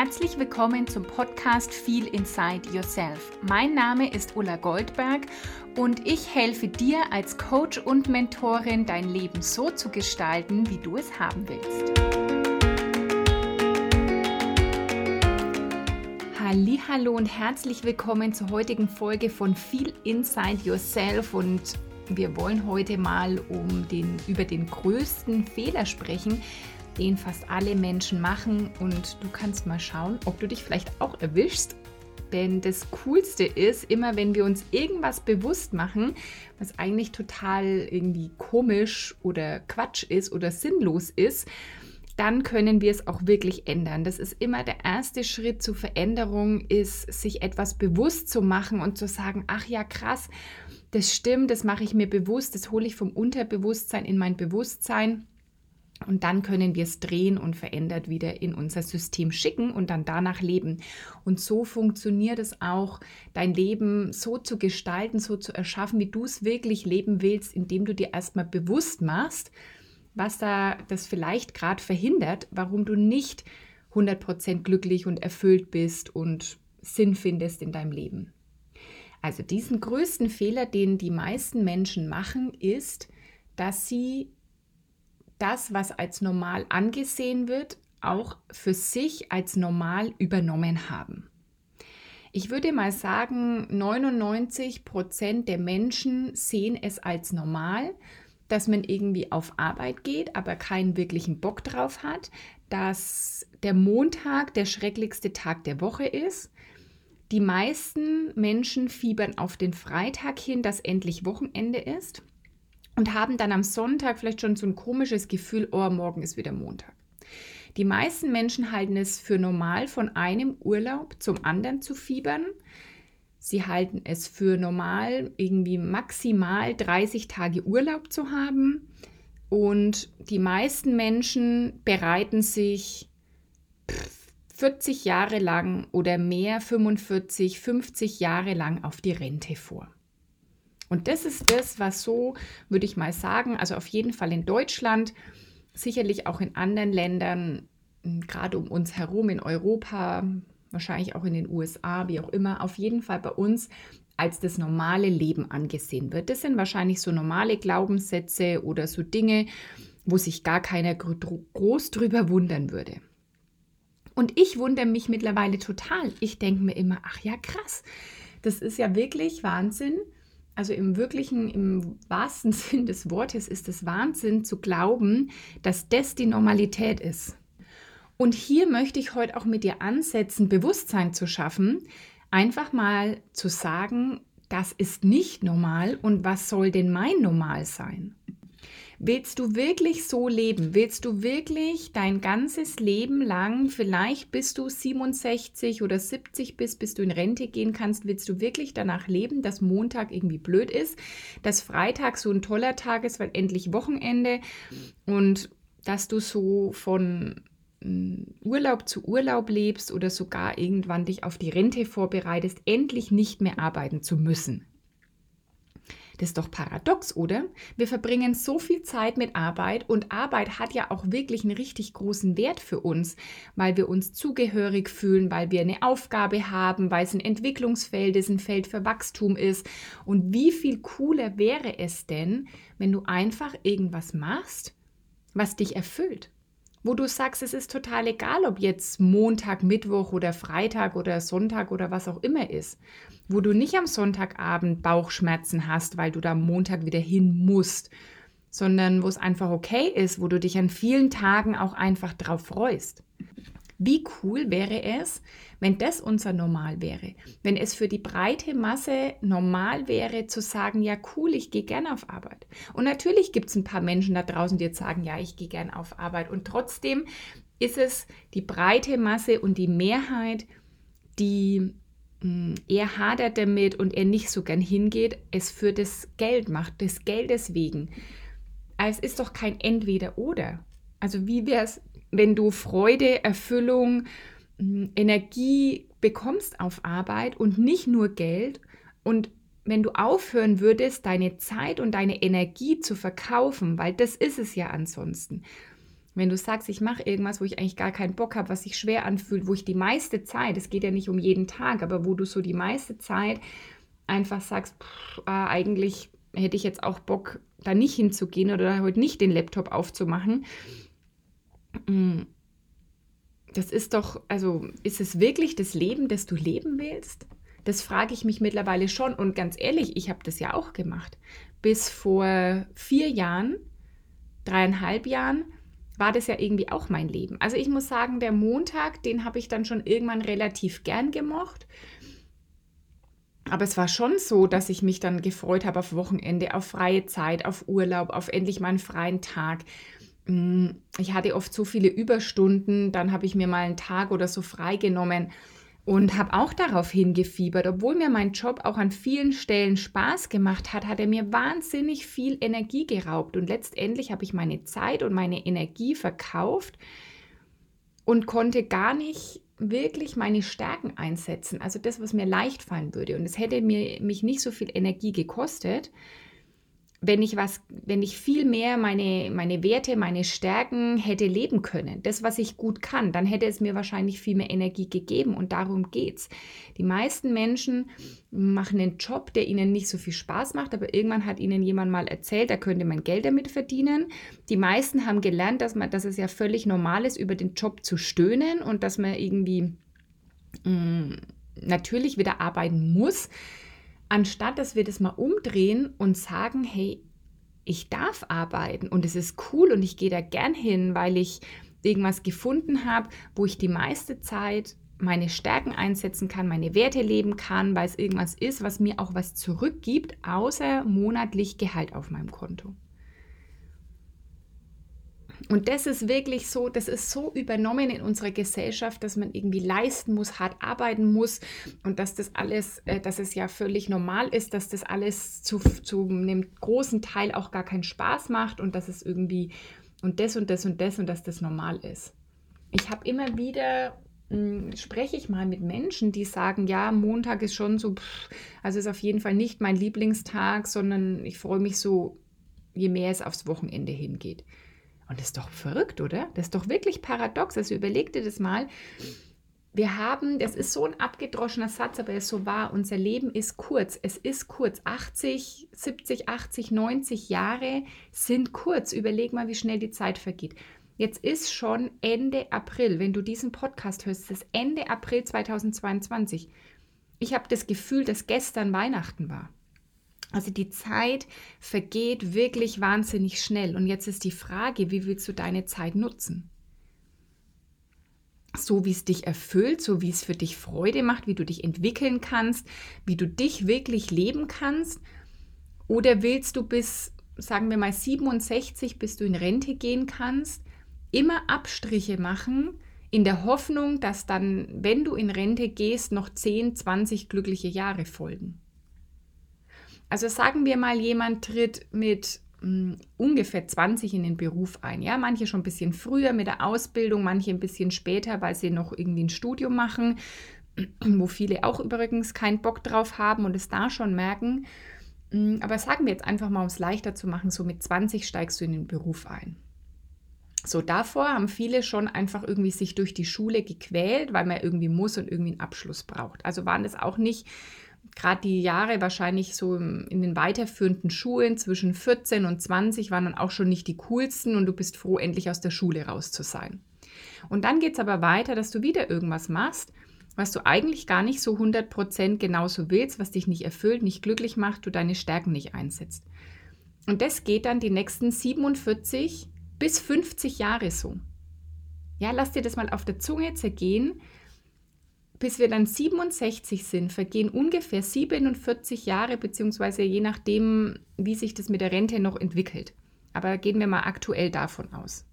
Herzlich willkommen zum Podcast Feel Inside Yourself. Mein Name ist Ulla Goldberg und ich helfe dir als Coach und Mentorin, dein Leben so zu gestalten, wie du es haben willst. Hallo und herzlich willkommen zur heutigen Folge von Feel Inside Yourself und wir wollen heute mal um den, über den größten Fehler sprechen, den fast alle Menschen machen und du kannst mal schauen, ob du dich vielleicht auch erwischst. Denn das Coolste ist, immer wenn wir uns irgendwas bewusst machen, was eigentlich total irgendwie komisch oder Quatsch ist oder sinnlos ist, dann können wir es auch wirklich ändern. Das ist immer der erste Schritt zur Veränderung, ist sich etwas bewusst zu machen und zu sagen, ach ja, krass, das stimmt, das mache ich mir bewusst, das hole ich vom Unterbewusstsein in mein Bewusstsein und dann können wir es drehen und verändert wieder in unser System schicken und dann danach leben. Und so funktioniert es auch, dein Leben so zu gestalten, so zu erschaffen, wie du es wirklich leben willst, indem du dir erstmal bewusst machst, was da das vielleicht gerade verhindert, warum du nicht 100% glücklich und erfüllt bist und Sinn findest in deinem Leben. Also diesen größten Fehler, den die meisten Menschen machen, ist, dass sie das, was als normal angesehen wird, auch für sich als normal übernommen haben. Ich würde mal sagen, 99 Prozent der Menschen sehen es als normal, dass man irgendwie auf Arbeit geht, aber keinen wirklichen Bock drauf hat, dass der Montag der schrecklichste Tag der Woche ist. Die meisten Menschen fiebern auf den Freitag hin, dass endlich Wochenende ist und haben dann am Sonntag vielleicht schon so ein komisches Gefühl, oh, morgen ist wieder Montag. Die meisten Menschen halten es für normal, von einem Urlaub zum anderen zu fiebern. Sie halten es für normal, irgendwie maximal 30 Tage Urlaub zu haben. Und die meisten Menschen bereiten sich 40 Jahre lang oder mehr, 45, 50 Jahre lang auf die Rente vor. Und das ist das, was so, würde ich mal sagen, also auf jeden Fall in Deutschland, sicherlich auch in anderen Ländern, gerade um uns herum in Europa, wahrscheinlich auch in den USA, wie auch immer, auf jeden Fall bei uns als das normale Leben angesehen wird. Das sind wahrscheinlich so normale Glaubenssätze oder so Dinge, wo sich gar keiner groß drüber wundern würde. Und ich wundere mich mittlerweile total. Ich denke mir immer, ach ja, krass, das ist ja wirklich Wahnsinn, also im wirklichen, im wahrsten Sinn des Wortes ist es Wahnsinn zu glauben, dass das die Normalität ist. Und hier möchte ich heute auch mit dir ansetzen, Bewusstsein zu schaffen, einfach mal zu sagen, das ist nicht normal und was soll denn mein Normal sein? Willst du wirklich so leben? Willst du wirklich dein ganzes Leben lang, vielleicht bis du 67 oder 70 bist, bis du in Rente gehen kannst, willst du wirklich danach leben, dass Montag irgendwie blöd ist, dass Freitag so ein toller Tag ist, weil endlich Wochenende und dass du so von mm, Urlaub zu Urlaub lebst oder sogar irgendwann dich auf die Rente vorbereitest, endlich nicht mehr arbeiten zu müssen. Das ist doch paradox, oder? Wir verbringen so viel Zeit mit Arbeit und Arbeit hat ja auch wirklich einen richtig großen Wert für uns, weil wir uns zugehörig fühlen, weil wir eine Aufgabe haben, weil es ein Entwicklungsfeld ist, ein Feld für Wachstum ist. Und wie viel cooler wäre es denn, wenn du einfach irgendwas machst, was dich erfüllt? Wo du sagst, es ist total egal, ob jetzt Montag, Mittwoch oder Freitag oder Sonntag oder was auch immer ist, wo du nicht am Sonntagabend Bauchschmerzen hast, weil du da Montag wieder hin musst, sondern wo es einfach okay ist, wo du dich an vielen Tagen auch einfach drauf freust. Wie cool wäre es, wenn das unser Normal wäre? Wenn es für die breite Masse normal wäre zu sagen, ja cool, ich gehe gerne auf Arbeit. Und natürlich gibt es ein paar Menschen da draußen, die jetzt sagen, ja, ich gehe gerne auf Arbeit. Und trotzdem ist es die breite Masse und die Mehrheit, die hm, er hadert damit und er nicht so gern hingeht, es für das Geld macht, des Geldes wegen. Es ist doch kein Entweder-Oder. Also wie wäre es, wenn du Freude, Erfüllung, hm, Energie bekommst auf Arbeit und nicht nur Geld und wenn du aufhören würdest, deine Zeit und deine Energie zu verkaufen, weil das ist es ja ansonsten. Wenn du sagst, ich mache irgendwas, wo ich eigentlich gar keinen Bock habe, was sich schwer anfühlt, wo ich die meiste Zeit, es geht ja nicht um jeden Tag, aber wo du so die meiste Zeit einfach sagst, pff, äh, eigentlich hätte ich jetzt auch Bock, da nicht hinzugehen oder heute nicht den Laptop aufzumachen. Mm, das ist doch, also ist es wirklich das Leben, das du leben willst? Das frage ich mich mittlerweile schon. Und ganz ehrlich, ich habe das ja auch gemacht. Bis vor vier Jahren, dreieinhalb Jahren, war das ja irgendwie auch mein Leben. Also ich muss sagen, der Montag, den habe ich dann schon irgendwann relativ gern gemocht. Aber es war schon so, dass ich mich dann gefreut habe auf Wochenende, auf freie Zeit, auf Urlaub, auf endlich mal einen freien Tag. Mm, ich hatte oft so viele Überstunden, dann habe ich mir mal einen Tag oder so freigenommen und habe auch darauf hingefiebert. Obwohl mir mein Job auch an vielen Stellen Spaß gemacht hat, hat er mir wahnsinnig viel Energie geraubt. Und letztendlich habe ich meine Zeit und meine Energie verkauft und konnte gar nicht wirklich meine Stärken einsetzen. Also das, was mir leicht fallen würde. Und es hätte mir, mich nicht so viel Energie gekostet, wenn ich was, wenn ich viel mehr meine, meine Werte, meine Stärken hätte leben können, das, was ich gut kann, dann hätte es mir wahrscheinlich viel mehr Energie gegeben und darum geht's. Die meisten Menschen machen einen Job, der ihnen nicht so viel Spaß macht, aber irgendwann hat ihnen jemand mal erzählt, da könnte man Geld damit verdienen. Die meisten haben gelernt, dass man, dass es ja völlig normal ist, über den Job zu stöhnen und dass man irgendwie mh, mm, natürlich wieder arbeiten muss anstatt dass wir das mal umdrehen und sagen, hey, ich darf arbeiten und es ist cool und ich gehe da gern hin, weil ich irgendwas gefunden habe, wo ich die meiste Zeit meine Stärken einsetzen kann, meine Werte leben kann, weil es irgendwas ist, was mir auch was zurückgibt, außer monatlich Gehalt auf meinem Konto. Und das ist wirklich so, das ist so übernommen in unserer Gesellschaft, dass man irgendwie leisten muss, hart arbeiten muss und dass das alles, äh, dass es ja völlig normal ist, dass das alles zu, zu einem großen Teil auch gar keinen Spaß macht und dass es irgendwie und das und das und das und dass das normal ist. Ich habe immer wieder hm, spreche ich mal mit Menschen, die sagen, ja, Montag ist schon so, pff, also ist auf jeden Fall nicht mein Lieblingstag, sondern ich freue mich so, je mehr es aufs Wochenende hingeht. Und das ist doch verrückt, oder? Das ist doch wirklich paradox. Also überleg dir das mal. Wir haben, das ist so ein abgedroschener Satz, aber er ist so wahr, unser Leben ist kurz. Es ist kurz. 80, 70, 80, 90 Jahre sind kurz. Überleg mal, wie schnell die Zeit vergeht. Jetzt ist schon Ende April, wenn du diesen Podcast hörst, das Ende April 2022. Ich habe das Gefühl, dass gestern Weihnachten war. Also die Zeit vergeht wirklich wahnsinnig schnell. Und jetzt ist die Frage, wie willst du deine Zeit nutzen? So wie es dich erfüllt, so wie es für dich Freude macht, wie du dich entwickeln kannst, wie du dich wirklich leben kannst. Oder willst du bis, sagen wir mal, 67, bis du in Rente gehen kannst, immer Abstriche machen, in der Hoffnung, dass dann, wenn du in Rente gehst, noch 10, 20 glückliche Jahre folgen? Also sagen wir mal, jemand tritt mit mh, hm, ungefähr 20 in den Beruf ein. Ja, manche schon ein bisschen früher mit der Ausbildung, manche ein bisschen später, weil sie noch irgendwie ein Studium machen, wo viele auch übrigens keinen Bock drauf haben und es da schon merken. Hm, aber sagen wir jetzt einfach mal, um es leichter zu machen, so mit 20 steigst du in den Beruf ein. So davor haben viele schon einfach irgendwie sich durch die Schule gequält, weil man irgendwie muss und irgendwie einen Abschluss braucht. Also waren das auch nicht gerade die Jahre wahrscheinlich so in den weiterführenden Schulen zwischen 14 und 20 waren dann auch schon nicht die coolsten und du bist froh, endlich aus der Schule raus zu sein. Und dann geht es aber weiter, dass du wieder irgendwas machst, was du eigentlich gar nicht so 100% genauso willst, was dich nicht erfüllt, nicht glücklich macht, du deine Stärken nicht einsetzt. Und das geht dann die nächsten 47 bis 50 Jahre so. Ja, lass dir das mal auf der Zunge zergehen, bis wir dann 67 sind, vergehen ungefähr 47 Jahre, beziehungsweise je nachdem, wie sich das mit der Rente noch entwickelt. Aber gehen wir mal aktuell davon aus.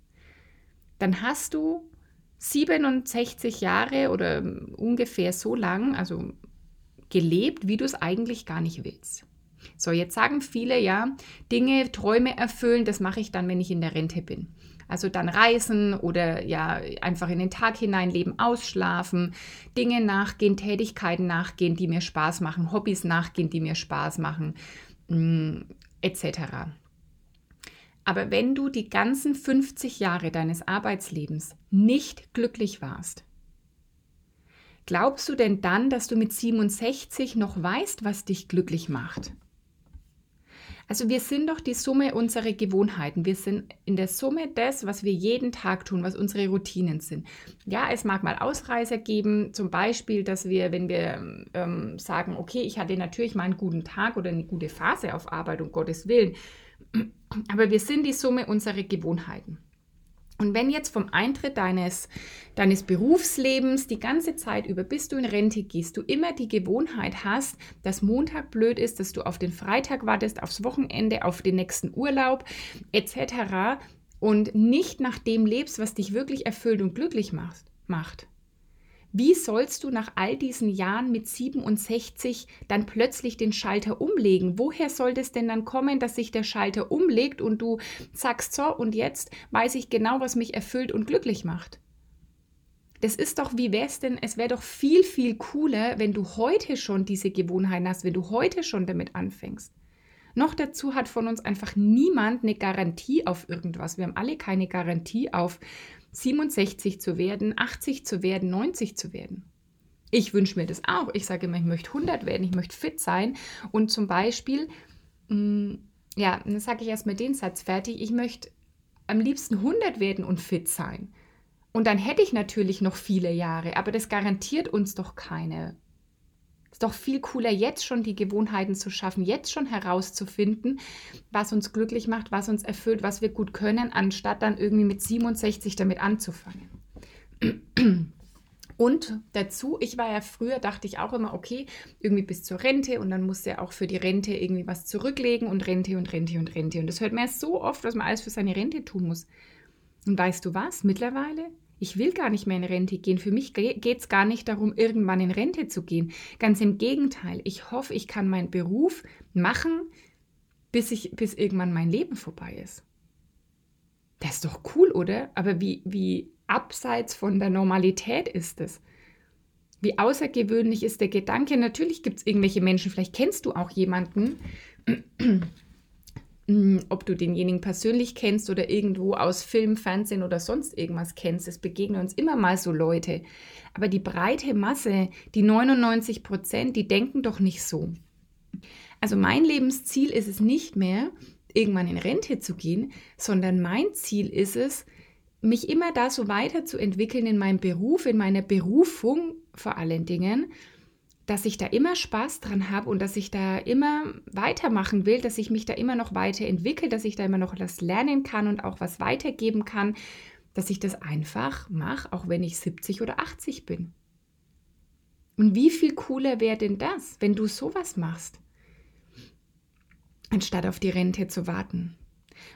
Dann hast du 67 Jahre oder ungefähr so lang, also gelebt, wie du es eigentlich gar nicht willst. So, jetzt sagen viele ja, Dinge, Träume erfüllen, das mache ich dann, wenn ich in der Rente bin. Also dann reisen oder ja einfach in den Tag hinein leben, ausschlafen, Dinge nachgehen, Tätigkeiten nachgehen, die mir Spaß machen, Hobbys nachgehen, die mir Spaß machen, mm, etc. Aber wenn du die ganzen 50 Jahre deines Arbeitslebens nicht glücklich warst, glaubst du denn dann, dass du mit 67 noch weißt, was dich glücklich macht? Also wir sind doch die Summe unserer Gewohnheiten. Wir sind in der Summe das, was wir jeden Tag tun, was unsere Routinen sind. Ja, es mag mal Ausreißer geben, zum Beispiel, dass wir, wenn wir ähm, sagen, okay, ich hatte natürlich mal einen guten Tag oder eine gute Phase auf Arbeit, um Gottes Willen, aber wir sind die Summe unserer Gewohnheiten. Und wenn jetzt vom Eintritt deines, deines Berufslebens die ganze Zeit über, bis du in Rente gehst, du immer die Gewohnheit hast, dass Montag blöd ist, dass du auf den Freitag wartest, aufs Wochenende, auf den nächsten Urlaub etc. und nicht nach dem lebst, was dich wirklich erfüllt und glücklich macht, macht, wie sollst du nach all diesen Jahren mit 67 dann plötzlich den Schalter umlegen? Woher soll das denn dann kommen, dass sich der Schalter umlegt und du sagst, so, und jetzt weiß ich genau, was mich erfüllt und glücklich macht? Das ist doch, wie wäre es denn, es wäre doch viel, viel cooler, wenn du heute schon diese Gewohnheiten hast, wenn du heute schon damit anfängst. Noch dazu hat von uns einfach niemand eine Garantie auf irgendwas. Wir haben alle keine Garantie auf 67 zu werden, 80 zu werden, 90 zu werden. Ich wünsche mir das auch. Ich sage immer, ich möchte 100 werden, ich möchte fit sein. Und zum Beispiel, mh, mm, ja, dann sage ich erstmal den Satz fertig, ich möchte am liebsten 100 werden und fit sein. Und dann hätte ich natürlich noch viele Jahre, aber das garantiert uns doch keine ist doch viel cooler, jetzt schon die Gewohnheiten zu schaffen, jetzt schon herauszufinden, was uns glücklich macht, was uns erfüllt, was wir gut können, anstatt dann irgendwie mit 67 damit anzufangen. Und dazu, ich war ja früher, dachte ich auch immer, okay, irgendwie bis zur Rente und dann musste er auch für die Rente irgendwie was zurücklegen und Rente und Rente und Rente. Und das hört man ja so oft, was man alles für seine Rente tun muss. Und weißt du was? Mittlerweile ich will gar nicht mehr in Rente gehen. Für mich geht es gar nicht darum, irgendwann in Rente zu gehen. Ganz im Gegenteil. Ich hoffe, ich kann meinen Beruf machen, bis, ich, bis irgendwann mein Leben vorbei ist. Das ist doch cool, oder? Aber wie, wie abseits von der Normalität ist es? Wie außergewöhnlich ist der Gedanke? Natürlich gibt es irgendwelche Menschen, vielleicht kennst du auch jemanden, ob du denjenigen persönlich kennst oder irgendwo aus Film, Fernsehen oder sonst irgendwas kennst. Es begegnen uns immer mal so Leute. Aber die breite Masse, die 99 Prozent, die denken doch nicht so. Also mein Lebensziel ist es nicht mehr, irgendwann in Rente zu gehen, sondern mein Ziel ist es, mich immer da so weiterzuentwickeln in meinem Beruf, in meiner Berufung vor allen Dingen dass ich da immer Spaß dran habe und dass ich da immer weitermachen will, dass ich mich da immer noch weiterentwickle, dass ich da immer noch was lernen kann und auch was weitergeben kann, dass ich das einfach mache, auch wenn ich 70 oder 80 bin. Und wie viel cooler wäre denn das, wenn du sowas machst, anstatt auf die Rente zu warten?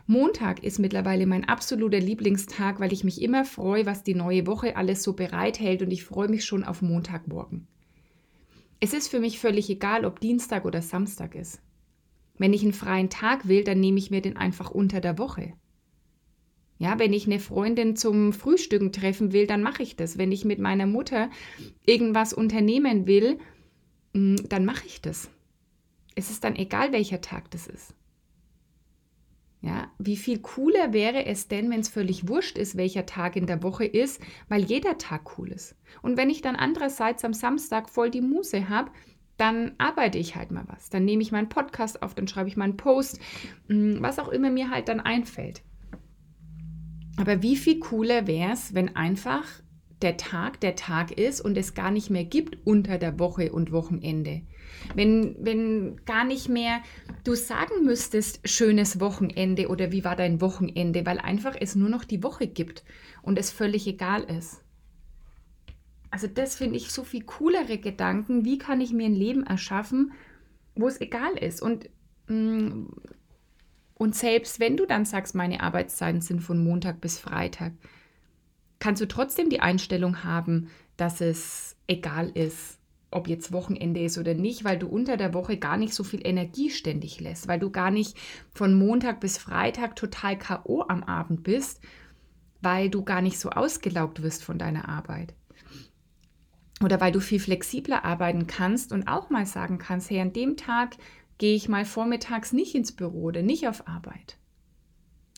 Montag ist mittlerweile mein absoluter Lieblingstag, weil ich mich immer freue, was die neue Woche alles so bereithält und ich freue mich schon auf Montagmorgen. Es ist für mich völlig egal, ob Dienstag oder Samstag ist. Wenn ich einen freien Tag will, dann nehme ich mir den einfach unter der Woche. Ja, wenn ich eine Freundin zum Frühstücken treffen will, dann mache ich das. Wenn ich mit meiner Mutter irgendwas unternehmen will, mm, dann mache ich das. Es ist dann egal, welcher Tag das ist. Ja, wie viel cooler wäre es denn, wenn es völlig wurscht ist, welcher Tag in der Woche ist, weil jeder Tag cool ist. Und wenn ich dann andererseits am Samstag voll die Muse habe, dann arbeite ich halt mal was. Dann nehme ich meinen Podcast auf, dann schreibe ich meinen Post, mm, was auch immer mir halt dann einfällt. Aber wie viel cooler wäre es, wenn einfach der Tag der Tag ist und es gar nicht mehr gibt unter der Woche und Wochenende. Wenn, wenn gar nicht mehr du sagen müsstest, schönes Wochenende oder wie war dein Wochenende, weil einfach es nur noch die Woche gibt und es völlig egal ist. Also das finde ich so viel coolere Gedanken. Wie kann ich mir ein Leben erschaffen, wo es egal ist? Und, mm, und selbst wenn du dann sagst, meine Arbeitszeiten sind von Montag bis Freitag, kannst du trotzdem die Einstellung haben, dass es egal ist, ob jetzt Wochenende ist oder nicht, weil du unter der Woche gar nicht so viel Energie ständig lässt, weil du gar nicht von Montag bis Freitag total KO am Abend bist, weil du gar nicht so ausgelaugt wirst von deiner Arbeit. Oder weil du viel flexibler arbeiten kannst und auch mal sagen kannst, hey, an dem Tag gehe ich mal vormittags nicht ins Büro oder nicht auf Arbeit.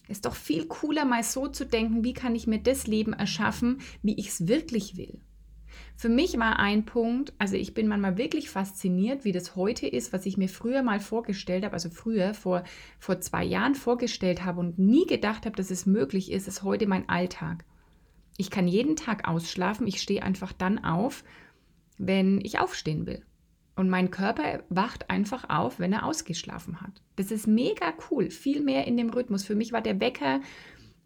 Ist doch viel cooler, mal so zu denken, wie kann ich mir das Leben erschaffen, wie ich es wirklich will. Für mich war ein Punkt, also ich bin manchmal wirklich fasziniert, wie das heute ist, was ich mir früher mal vorgestellt habe, also früher vor, vor zwei Jahren vorgestellt habe und nie gedacht habe, dass es möglich ist, ist heute mein Alltag. Ich kann jeden Tag ausschlafen, ich stehe einfach dann auf, wenn ich aufstehen will. Und mein Körper wacht einfach auf, wenn er ausgeschlafen hat. Das ist mega cool, viel mehr in dem Rhythmus. Für mich war der Wecker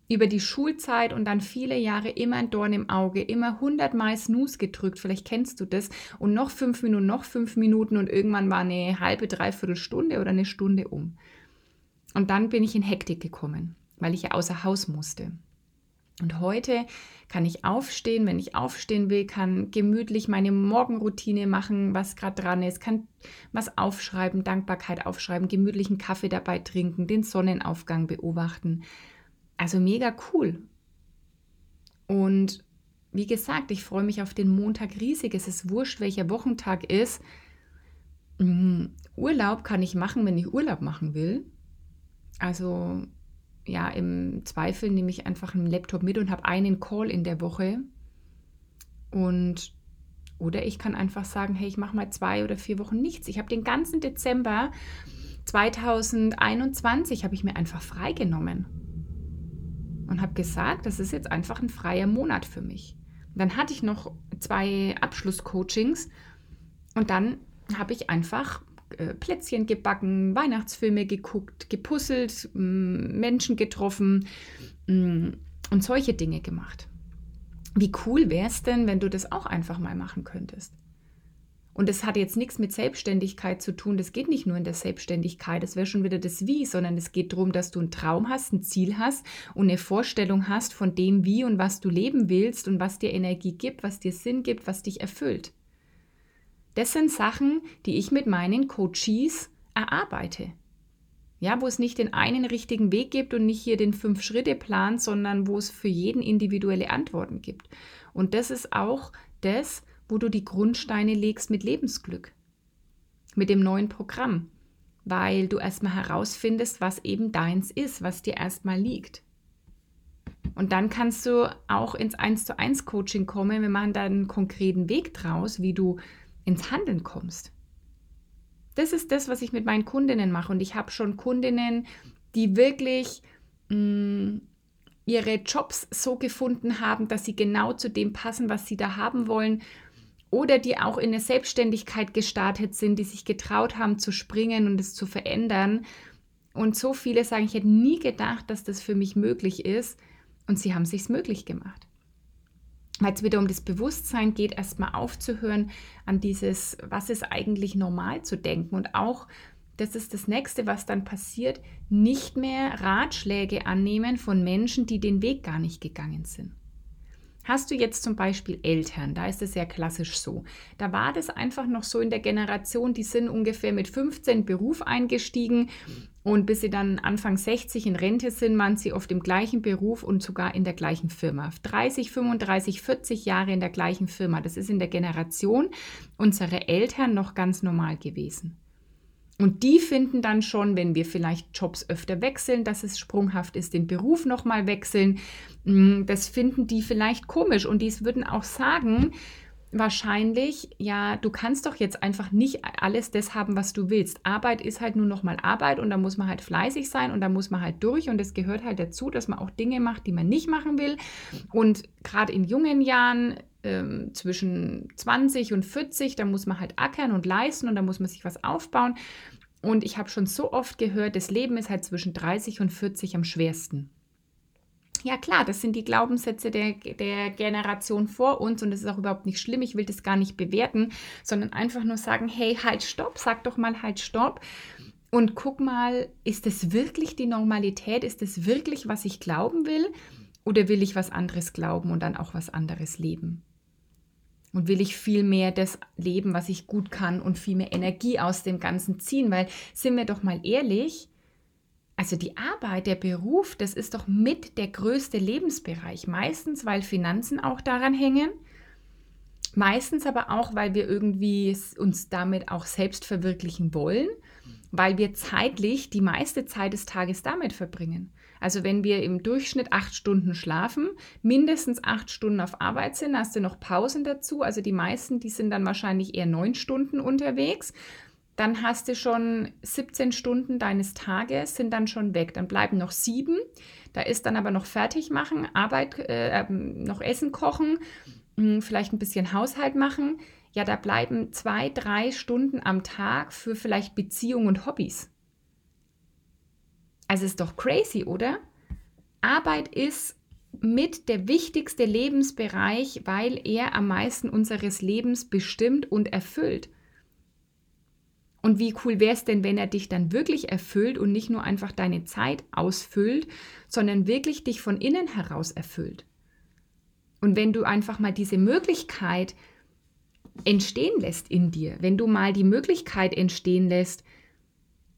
über die Schulzeit und dann viele Jahre immer ein Dorn im Auge, immer hundertmal Snooze gedrückt, vielleicht kennst du das, und noch fünf Minuten, noch fünf Minuten und irgendwann war eine halbe, dreiviertel Stunde oder eine Stunde um. Und dann bin ich in Hektik gekommen, weil ich ja außer Haus musste. Und heute kann ich aufstehen, wenn ich aufstehen will, kann gemütlich meine Morgenroutine machen, was gerade dran ist, kann was aufschreiben, Dankbarkeit aufschreiben, gemütlichen Kaffee dabei trinken, den Sonnenaufgang beobachten. Also mega cool. Und wie gesagt, ich freue mich auf den Montag riesig. Es ist wurscht, welcher Wochentag ist. Mhm. Urlaub kann ich machen, wenn ich Urlaub machen will. Also ja, im Zweifel nehme ich einfach einen Laptop mit und habe einen Call in der Woche. Und oder ich kann einfach sagen, hey, ich mache mal zwei oder vier Wochen nichts. Ich habe den ganzen Dezember 2021 habe ich mir einfach freigenommen und habe gesagt, das ist jetzt einfach ein freier Monat für mich. Dann hatte ich noch zwei Abschlusscoachings und dann habe ich einfach äh, Plätzchen gebacken, Weihnachtsfilme geguckt, gepuzzelt, Menschen getroffen und solche Dinge gemacht. Wie cool wäre es denn, wenn du das auch einfach mal machen könntest? Und das hat jetzt nichts mit Selbstständigkeit zu tun. Das geht nicht nur in der Selbstständigkeit. Das wäre schon wieder das Wie, sondern es geht darum, dass du einen Traum hast, ein Ziel hast und eine Vorstellung hast von dem, wie und was du leben willst und was dir Energie gibt, was dir Sinn gibt, was dich erfüllt. Das sind Sachen, die ich mit meinen Coaches erarbeite. Ja, wo es nicht den einen richtigen Weg gibt und nicht hier den Fünf-Schritte-Plan, sondern wo es für jeden individuelle Antworten gibt. Und das ist auch das, wo du die Grundsteine legst mit Lebensglück, mit dem neuen Programm, weil du erstmal herausfindest, was eben deins ist, was dir erstmal liegt. Und dann kannst du auch ins 1 zu 1 Coaching kommen. Wir machen da einen konkreten Weg draus, wie du ins Handeln kommst. Das ist das, was ich mit meinen Kundinnen mache. Und ich habe schon Kundinnen, die wirklich mh, mm, ihre Jobs so gefunden haben, dass sie genau zu dem passen, was sie da haben wollen oder die auch in eine Selbstständigkeit gestartet sind, die sich getraut haben zu springen und es zu verändern. Und so viele sagen, ich hätte nie gedacht, dass das für mich möglich ist. Und sie haben es sich möglich gemacht. Weil es wieder um das Bewusstsein geht, erstmal aufzuhören, an dieses, was ist eigentlich normal zu denken. Und auch, das ist das nächste, was dann passiert, nicht mehr Ratschläge annehmen von Menschen, die den Weg gar nicht gegangen sind. Hast du jetzt zum Beispiel Eltern, da ist es sehr klassisch so. Da war das einfach noch so in der Generation, die sind ungefähr mit 15 Beruf eingestiegen und bis sie dann Anfang 60 in Rente sind, waren sie oft im gleichen Beruf und sogar in der gleichen Firma. 30, 35, 40 Jahre in der gleichen Firma. Das ist in der Generation unserer Eltern noch ganz normal gewesen. Und die finden dann schon, wenn wir vielleicht Jobs öfter wechseln, dass es sprunghaft ist, den Beruf nochmal wechseln. Mm, das finden die vielleicht komisch. Und die würden auch sagen, wahrscheinlich, ja, du kannst doch jetzt einfach nicht alles das haben, was du willst. Arbeit ist halt nur nochmal Arbeit und da muss man halt fleißig sein und da muss man halt durch und es gehört halt dazu, dass man auch Dinge macht, die man nicht machen will. Und gerade in jungen Jahren ähm, zwischen 20 und 40, da muss man halt ackern und leisten und da muss man sich was aufbauen. Und ich habe schon so oft gehört, das Leben ist halt zwischen 30 und 40 am schwersten. Ja klar, das sind die Glaubenssätze der, der Generation vor uns und das ist auch überhaupt nicht schlimm. Ich will das gar nicht bewerten, sondern einfach nur sagen, hey, halt, stopp, sag doch mal halt, stopp. Und guck mal, ist das wirklich die Normalität? Ist das wirklich, was ich glauben will? Oder will ich was anderes glauben und dann auch was anderes leben? Und will ich viel mehr das leben, was ich gut kann und viel mehr Energie aus dem Ganzen ziehen? Weil, sind wir doch mal ehrlich, also die Arbeit, der Beruf, das ist doch mit der größte Lebensbereich. Meistens, weil Finanzen auch daran hängen. Meistens aber auch, weil wir irgendwie uns damit auch selbst verwirklichen wollen, weil wir zeitlich die meiste Zeit des Tages damit verbringen. Also wenn wir im Durchschnitt acht Stunden schlafen, mindestens acht Stunden auf Arbeit sind, hast du noch Pausen dazu. Also die meisten, die sind dann wahrscheinlich eher neun Stunden unterwegs. Dann hast du schon 17 Stunden deines Tages sind dann schon weg. Dann bleiben noch sieben. Da ist dann aber noch fertig machen, Arbeit, äh, ähm, noch Essen kochen, hm, vielleicht ein bisschen Haushalt machen. Ja, da bleiben zwei, drei Stunden am Tag für vielleicht Beziehung und Hobbys. Also ist doch crazy, oder? Arbeit ist mit der wichtigste Lebensbereich, weil er am meisten unseres Lebens bestimmt und erfüllt. Und wie cool wäre es denn, wenn er dich dann wirklich erfüllt und nicht nur einfach deine Zeit ausfüllt, sondern wirklich dich von innen heraus erfüllt. Und wenn du einfach mal diese Möglichkeit entstehen lässt in dir, wenn du mal die Möglichkeit entstehen lässt,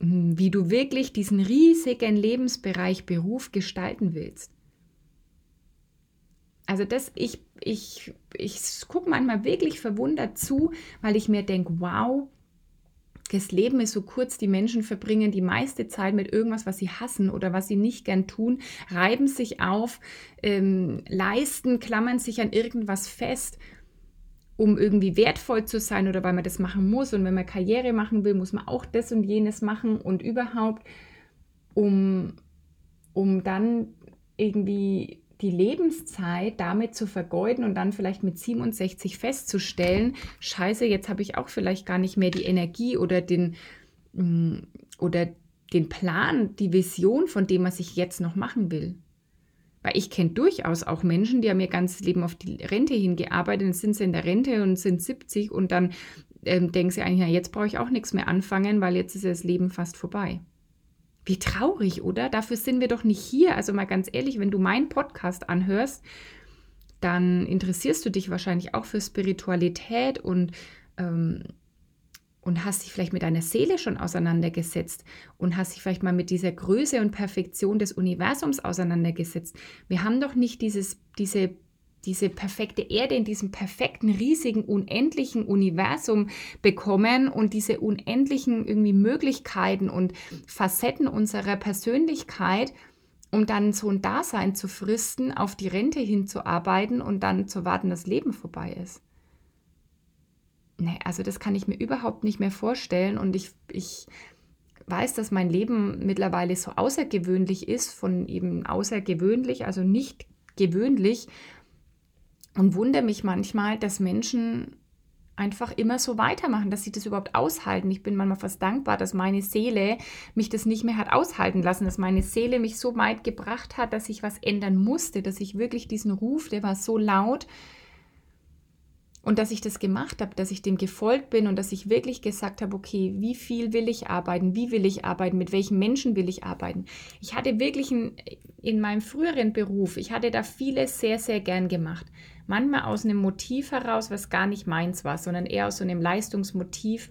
hm, wie du wirklich diesen riesigen Lebensbereich Beruf gestalten willst. Also das, ich, ich, ich gucke manchmal wirklich verwundert zu, weil ich mir denke, wow, das Leben ist so kurz, die Menschen verbringen die meiste Zeit mit irgendwas, was sie hassen oder was sie nicht gern tun, reiben sich auf, ähm, leisten, klammern sich an irgendwas fest um irgendwie wertvoll zu sein oder weil man das machen muss. Und wenn man Karriere machen will, muss man auch das und jenes machen und überhaupt, um, um dann irgendwie die Lebenszeit damit zu vergeuden und dann vielleicht mit 67 festzustellen, scheiße, jetzt habe ich auch vielleicht gar nicht mehr die Energie oder den, mm, oder den Plan, die Vision von dem, was ich jetzt noch machen will. Weil ich kenne durchaus auch Menschen, die haben ihr ganzes Leben auf die Rente hingearbeitet, dann sind sie in der Rente und sind 70 und dann ähm, denken sie eigentlich, ja, jetzt brauche ich auch nichts mehr anfangen, weil jetzt ist das Leben fast vorbei. Wie traurig, oder? Dafür sind wir doch nicht hier. Also mal ganz ehrlich, wenn du meinen Podcast anhörst, dann interessierst du dich wahrscheinlich auch für Spiritualität und ähm, und hast dich vielleicht mit deiner Seele schon auseinandergesetzt und hast dich vielleicht mal mit dieser Größe und Perfektion des Universums auseinandergesetzt. Wir haben doch nicht dieses, diese, diese perfekte Erde in diesem perfekten, riesigen, unendlichen Universum bekommen und diese unendlichen irgendwie Möglichkeiten und Facetten unserer Persönlichkeit, um dann so ein Dasein zu fristen, auf die Rente hinzuarbeiten und dann zu warten, dass Leben vorbei ist nee, also das kann ich mir überhaupt nicht mehr vorstellen. Und ich, ich weiß, dass mein Leben mittlerweile so außergewöhnlich ist, von eben außergewöhnlich, also nicht gewöhnlich. Und wundere mich manchmal, dass Menschen einfach immer so weitermachen, dass sie das überhaupt aushalten. Ich bin manchmal fast dankbar, dass meine Seele mich das nicht mehr hat aushalten lassen, dass meine Seele mich so weit gebracht hat, dass ich was ändern musste, dass ich wirklich diesen Ruf, der war so laut, und dass ich das gemacht habe, dass ich dem gefolgt bin und dass ich wirklich gesagt habe, okay, wie viel will ich arbeiten, wie will ich arbeiten, mit welchen Menschen will ich arbeiten. Ich hatte wirklich ein, in meinem früheren Beruf, ich hatte da vieles sehr, sehr gern gemacht. Manchmal aus einem Motiv heraus, was gar nicht meins war, sondern eher aus so einem Leistungsmotiv,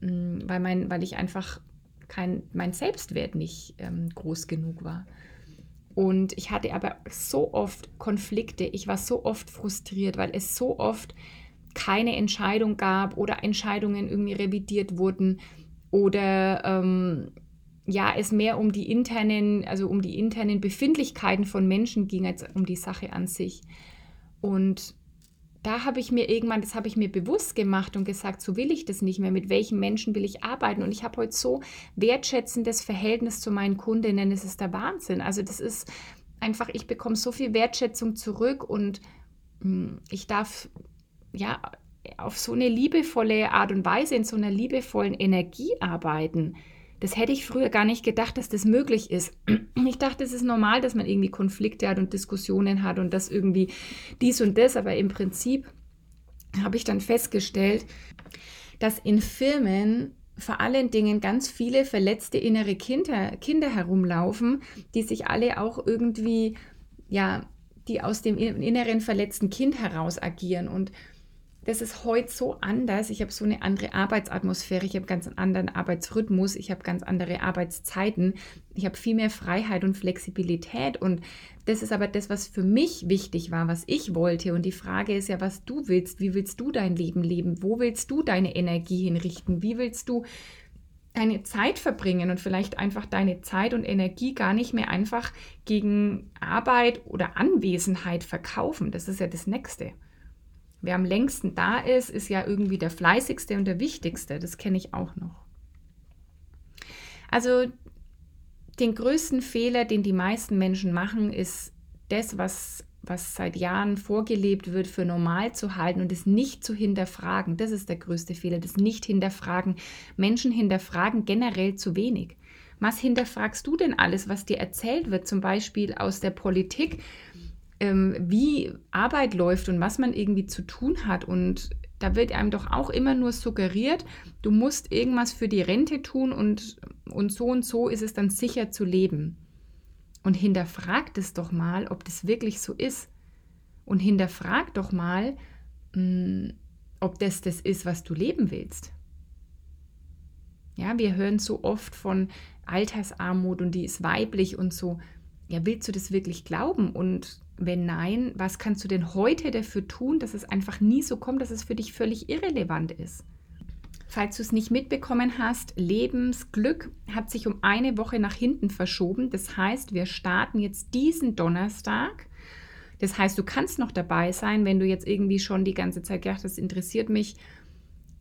mm, weil, mein, weil ich einfach kein, mein Selbstwert nicht ähm, groß genug war. Und ich hatte aber so oft Konflikte, ich war so oft frustriert, weil es so oft keine Entscheidung gab oder Entscheidungen irgendwie revidiert wurden oder ähm, ja, es mehr um die internen, also um die internen Befindlichkeiten von Menschen ging als um die Sache an sich. Und da habe ich mir irgendwann, das habe ich mir bewusst gemacht und gesagt, so will ich das nicht mehr. Mit welchen Menschen will ich arbeiten? Und ich habe heute so wertschätzendes Verhältnis zu meinen Kundinnen. Es ist der Wahnsinn. Also das ist einfach, ich bekomme so viel Wertschätzung zurück und hm, ich darf ja, auf so eine liebevolle Art und Weise, in so einer liebevollen Energie arbeiten. Das hätte ich früher gar nicht gedacht, dass das möglich ist. Ich dachte, es ist normal, dass man irgendwie Konflikte hat und Diskussionen hat und das irgendwie dies und das, aber im Prinzip habe ich dann festgestellt, dass in Firmen vor allen Dingen ganz viele verletzte innere Kinder, Kinder herumlaufen, die sich alle auch irgendwie, ja, die aus dem inneren verletzten Kind heraus agieren. Und das ist heute so anders. Ich habe so eine andere Arbeitsatmosphäre, ich habe ganz einen anderen Arbeitsrhythmus, ich habe ganz andere Arbeitszeiten, ich habe viel mehr Freiheit und Flexibilität und das ist aber das, was für mich wichtig war, was ich wollte. Und die Frage ist ja, was du willst. Wie willst du dein Leben leben? Wo willst du deine Energie hinrichten? Wie willst du deine Zeit verbringen und vielleicht einfach deine Zeit und Energie gar nicht mehr einfach gegen Arbeit oder Anwesenheit verkaufen. Das ist ja das Nächste. Wer am längsten da ist, ist ja irgendwie der fleißigste und der wichtigste. Das kenne ich auch noch. Also den größten Fehler, den die meisten Menschen machen, ist das, was, was seit Jahren vorgelebt wird, für normal zu halten und es nicht zu hinterfragen. Das ist der größte Fehler, das nicht hinterfragen. Menschen hinterfragen generell zu wenig. Was hinterfragst du denn alles, was dir erzählt wird, zum Beispiel aus der Politik, ähm, wie Arbeit läuft und was man irgendwie zu tun hat und da wird einem doch auch immer nur suggeriert, du musst irgendwas für die Rente tun und, und so und so ist es dann sicher zu leben. Und hinterfrag es doch mal, ob das wirklich so ist. Und hinterfrag doch mal, mh, hm, ob das das ist, was du leben willst. Ja, wir hören so oft von Altersarmut und die ist weiblich und so. Ja, willst du das wirklich glauben? Und wenn nein, was kannst du denn heute dafür tun, dass es einfach nie so kommt, dass es für dich völlig irrelevant ist? Falls du es nicht mitbekommen hast, Lebensglück hat sich um eine Woche nach hinten verschoben. Das heißt, wir starten jetzt diesen Donnerstag. Das heißt, du kannst noch dabei sein, wenn du jetzt irgendwie schon die ganze Zeit gedacht hast, das interessiert mich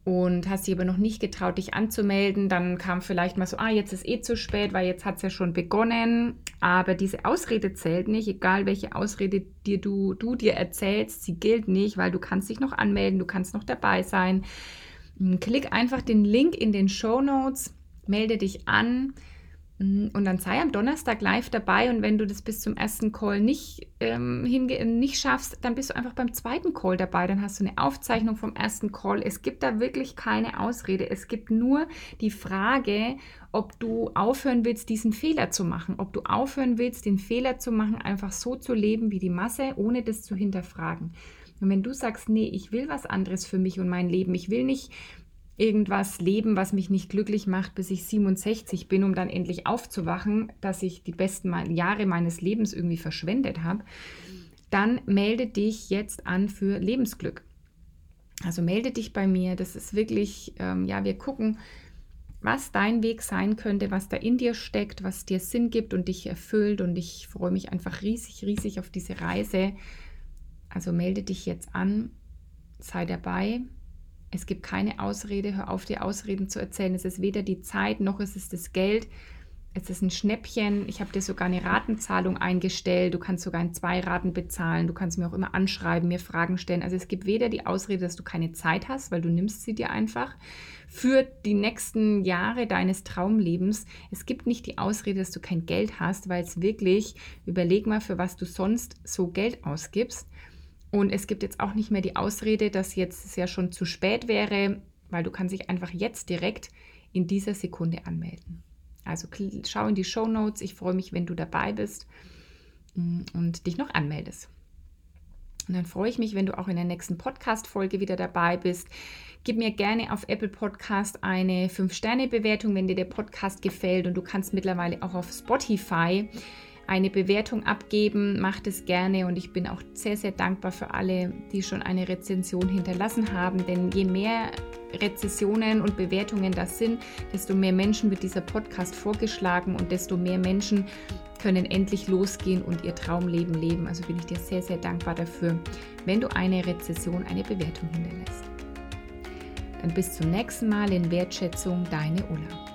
und hast dich aber noch nicht getraut, dich anzumelden, dann kam vielleicht mal so, ah, jetzt ist eh zu spät, weil jetzt hat es ja schon begonnen. Aber diese Ausrede zählt nicht, egal welche Ausrede dir du, du dir erzählst, sie gilt nicht, weil du kannst dich noch anmelden, du kannst noch dabei sein. Hm, klick einfach den Link in den Show Notes, melde dich an. Mhm, und dann sei am Donnerstag live dabei und wenn du das bis zum ersten Call nicht, ähm, nicht schaffst, dann bist du einfach beim zweiten Call dabei. Dann hast du eine Aufzeichnung vom ersten Call. Es gibt da wirklich keine Ausrede. Es gibt nur die Frage, ob du aufhören willst, diesen Fehler zu machen. Ob du aufhören willst, den Fehler zu machen, einfach so zu leben wie die Masse, ohne das zu hinterfragen. Und wenn du sagst, nee, ich will was anderes für mich und mein Leben, ich will nicht irgendwas leben, was mich nicht glücklich macht, bis ich 67 bin, um dann endlich aufzuwachen, dass ich die besten Jahre meines Lebens irgendwie verschwendet habe, dann melde dich jetzt an für Lebensglück. Also melde dich bei mir. Das ist wirklich, ähm, ja, wir gucken, was dein Weg sein könnte, was da in dir steckt, was dir Sinn gibt und dich erfüllt. Und ich freue mich einfach riesig, riesig auf diese Reise. Also melde dich jetzt an, sei dabei. Es gibt keine Ausrede, hör auf, dir Ausreden zu erzählen. Es ist weder die Zeit noch ist es das Geld. Es ist ein Schnäppchen. Ich habe dir sogar eine Ratenzahlung eingestellt. Du kannst sogar in zwei Raten bezahlen. Du kannst mir auch immer anschreiben, mir Fragen stellen. Also es gibt weder die Ausrede, dass du keine Zeit hast, weil du nimmst sie dir einfach für die nächsten Jahre deines Traumlebens. Es gibt nicht die Ausrede, dass du kein Geld hast, weil es wirklich, überleg mal, für was du sonst so Geld ausgibst. Und es gibt jetzt auch nicht mehr die Ausrede, dass jetzt es ja schon zu spät wäre, weil du kannst dich einfach jetzt direkt in dieser Sekunde anmelden. Also schau in die Show Notes. Ich freue mich, wenn du dabei bist mm, und dich noch anmeldest. Und dann freue ich mich, wenn du auch in der nächsten Podcast-Folge wieder dabei bist. Gib mir gerne auf Apple Podcast eine 5-Sterne-Bewertung, wenn dir der Podcast gefällt. Und du kannst mittlerweile auch auf Spotify eine Bewertung abgeben. Macht es gerne und ich bin auch sehr, sehr dankbar für alle, die schon eine Rezension hinterlassen haben. Denn je mehr Rezessionen und Bewertungen das sind, desto mehr Menschen wird dieser Podcast vorgeschlagen und desto mehr Menschen können endlich losgehen und ihr Traumleben leben. Also bin ich dir sehr, sehr dankbar dafür, wenn du eine Rezession, eine Bewertung hinterlässt. Dann bis zum nächsten Mal in Wertschätzung, deine Ulla.